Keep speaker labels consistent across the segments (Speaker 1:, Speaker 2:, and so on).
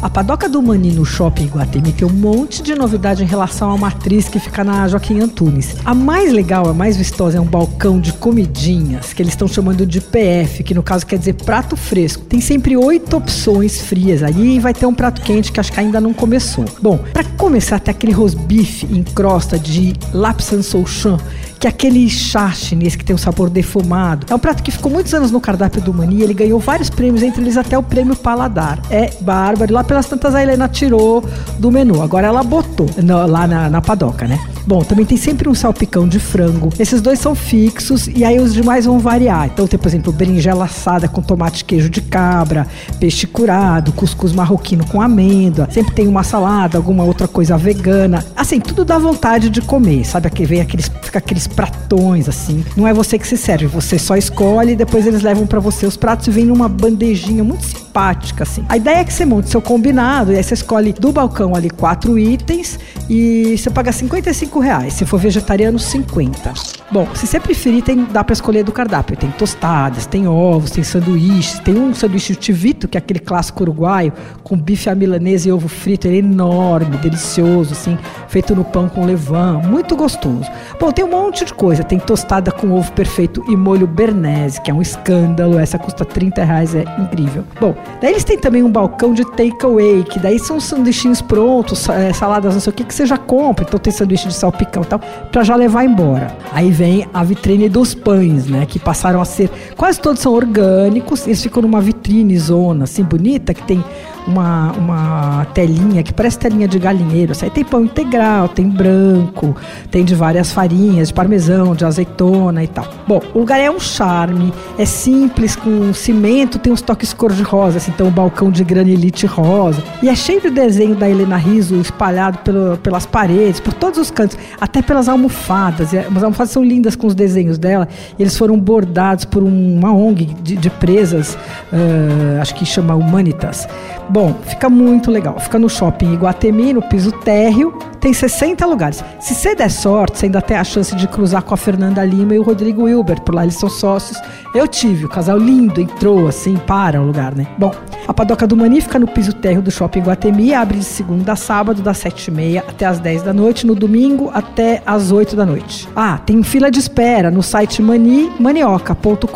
Speaker 1: A padoca do Mani no shopping Iguatemi tem um monte de novidade em relação à matriz que fica na Joaquim Antunes. A mais legal, a mais vistosa é um balcão de comidinhas, que eles estão chamando de PF, que no caso quer dizer prato fresco. Tem sempre oito opções frias aí e vai ter um prato quente que acho que ainda não começou. Bom, para começar, tem aquele rosbife em crosta de Lapsan Souchan, que é aquele chá chinês que tem um sabor defumado. É um prato que ficou muitos anos no cardápio do Mani, ele ganhou vários prêmios, entre eles até o prêmio Paladar. É bárbaro. Lá pelas tantas a Helena tirou do menu. Agora ela botou no, lá na, na padoca, né? Bom, também tem sempre um salpicão de frango. Esses dois são fixos e aí os demais vão variar. Então tem, por exemplo, berinjela assada com tomate queijo de cabra, peixe curado, cuscuz marroquino com amêndoa. Sempre tem uma salada, alguma outra coisa vegana. Assim, tudo dá vontade de comer, sabe? Aqui vem aqueles, fica aqueles pratões assim. Não é você que se serve, você só escolhe e depois eles levam para você os pratos e vem numa bandejinha muito simpática assim. A ideia é que você monte seu combinado e aí você escolhe do balcão ali quatro itens e você paga 55 reais. Se for vegetariano, 50. Bom, se você preferir, tem, dá para escolher do cardápio. Tem tostadas, tem ovos, tem sanduíches. Tem um sanduíche tivito, que é aquele clássico uruguaio, com bife à milanesa e ovo frito. Ele é enorme, delicioso, assim, feito no pão com levain. Muito gostoso. Bom, tem um monte de coisa. Tem tostada com ovo perfeito e molho bernese, que é um escândalo. Essa custa 30 reais, é incrível. Bom, daí eles têm também um balcão de takeaway, que daí são sanduichinhos prontos, é, saladas, não sei o que, que você já compra. Então tem sanduíche de salpicão e tal, pra já levar embora. Aí vem a vitrine dos pães, né? Que passaram a ser. Quase todos são orgânicos, eles ficam numa vitrine zona assim bonita, que tem uma, uma telinha que parece telinha de galinheiro. Assim. Aí tem pão integral, tem branco, tem de várias farinhas, de parmesão, de azeitona e tal. Bom, o lugar é um charme, é simples, com cimento, tem uns toques cor-de-rosa, assim, então um balcão de granilite rosa. E é cheio de desenho da Helena Riso espalhado pelo, pelas paredes, por todos os cantos, até pelas almofadas. E as almofadas são lindas com os desenhos dela. Eles foram bordados por uma ONG de, de presas, uh, acho que chama Humanitas. Bom, fica muito legal. Fica no shopping Iguatemi, no piso térreo. Tem 60 lugares. Se você der sorte, você ainda tem a chance de cruzar com a Fernanda Lima e o Rodrigo Wilber. Por lá eles são sócios. Eu tive, o casal lindo entrou assim, para o lugar, né? Bom, a padoca do Mani fica no piso térreo do shopping Iguatemi. Abre de segunda a sábado, das 7h30 até as 10 da noite. No domingo, até as 8 da noite. Ah, tem fila de espera no site mani, manioca.com.br.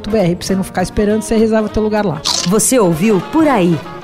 Speaker 1: Pra você não ficar esperando, você reserva o teu lugar lá.
Speaker 2: Você ouviu Por Aí.